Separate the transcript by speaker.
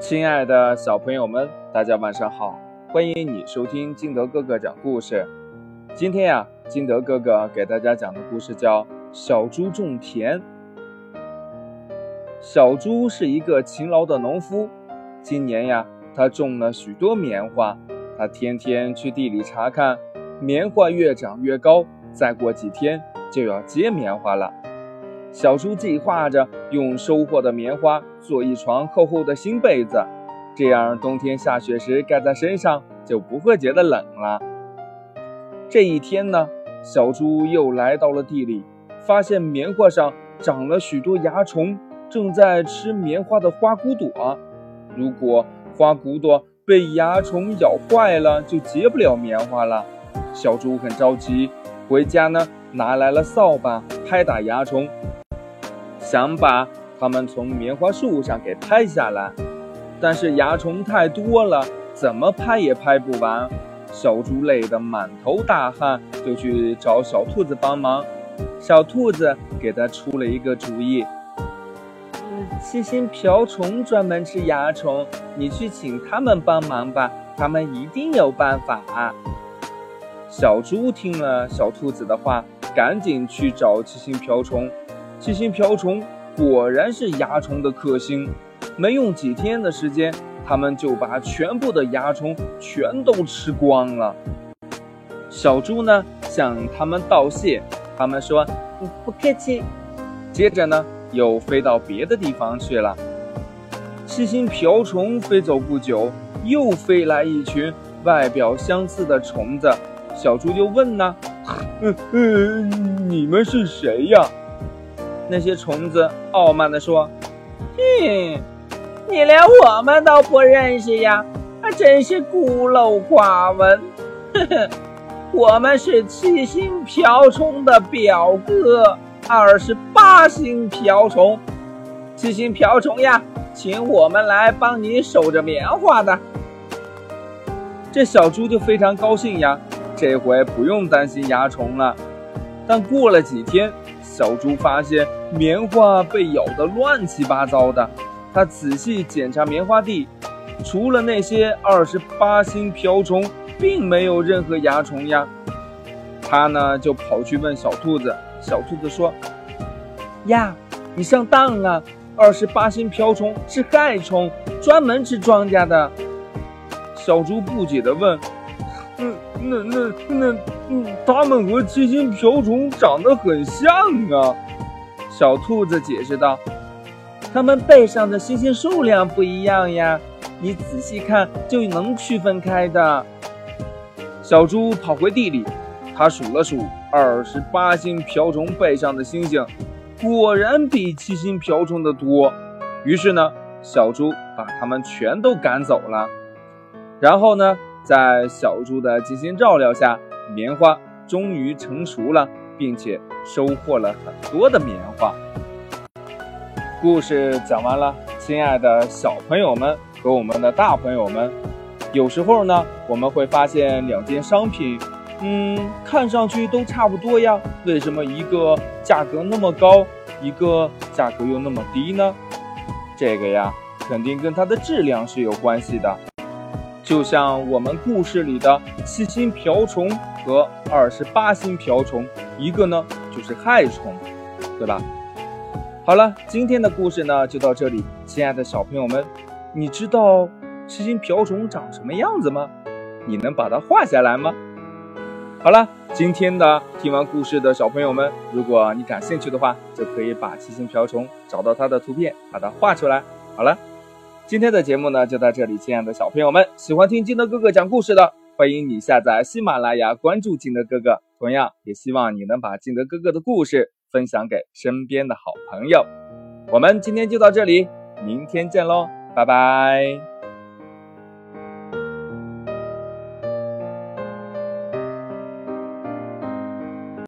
Speaker 1: 亲爱的小朋友们，大家晚上好！欢迎你收听金德哥哥讲故事。今天呀，金德哥哥给大家讲的故事叫《小猪种田》。小猪是一个勤劳的农夫，今年呀，他种了许多棉花。他天天去地里查看，棉花越长越高，再过几天就要结棉花了。小猪计划着用收获的棉花做一床厚厚的新被子，这样冬天下雪时盖在身上就不会觉得冷了。这一天呢，小猪又来到了地里，发现棉花上长了许多蚜虫，正在吃棉花的花骨朵。如果花骨朵被蚜虫咬坏了，就结不了棉花了。小猪很着急，回家呢拿来了扫把拍打蚜虫。想把它们从棉花树上给拍下来，但是蚜虫太多了，怎么拍也拍不完。小猪累得满头大汗，就去找小兔子帮忙。小兔子给他出了一个主意：“七星瓢虫专门吃蚜虫，你去请他们帮忙吧，他们一定有办法。”小猪听了小兔子的话，赶紧去找七星瓢虫。七星瓢虫果然是蚜虫的克星，没用几天的时间，他们就把全部的蚜虫全都吃光了。小猪呢向他们道谢，他们说不客气。接着呢又飞到别的地方去了。七星瓢虫飞走不久，又飞来一群外表相似的虫子。小猪就问呢：“嗯嗯，你们是谁呀？”那些虫子傲慢地说：“
Speaker 2: 哼，你连我们都不认识呀，还真是孤陋寡闻。呵呵，我们是七星瓢虫的表哥，二十八星瓢虫。七星瓢虫呀，请我们来帮你守着棉花的。”
Speaker 1: 这小猪就非常高兴呀，这回不用担心蚜虫了。但过了几天，小猪发现棉花被咬得乱七八糟的，他仔细检查棉花地，除了那些二十八星瓢虫，并没有任何蚜虫呀。他呢就跑去问小兔子，小兔子说：“呀，你上当了，二十八星瓢虫是害虫，专门吃庄稼的。”小猪不解地问。嗯，那那那，嗯，它们和七星瓢虫长得很像啊。小兔子解释道：“
Speaker 2: 它们背上的星星数量不一样呀，你仔细看就能区分开的。”
Speaker 1: 小猪跑回地里，他数了数二十八星瓢虫背上的星星，果然比七星瓢虫的多。于是呢，小猪把它们全都赶走了。然后呢？在小猪的精心照料下，棉花终于成熟了，并且收获了很多的棉花。故事讲完了，亲爱的小朋友们和我们的大朋友们，有时候呢，我们会发现两件商品，嗯，看上去都差不多呀，为什么一个价格那么高，一个价格又那么低呢？这个呀，肯定跟它的质量是有关系的。就像我们故事里的七星瓢虫和二十八星瓢虫，一个呢就是害虫，对吧？好了，今天的故事呢就到这里，亲爱的小朋友们，你知道七星瓢虫长什么样子吗？你能把它画下来吗？好了，今天的听完故事的小朋友们，如果你感兴趣的话，就可以把七星瓢虫找到它的图片，把它画出来。好了。今天的节目呢就到这里，亲爱的小朋友们，喜欢听金德哥哥讲故事的，欢迎你下载喜马拉雅，关注金德哥哥。同样也希望你能把金德哥哥的故事分享给身边的好朋友。我们今天就到这里，明天见喽，拜拜。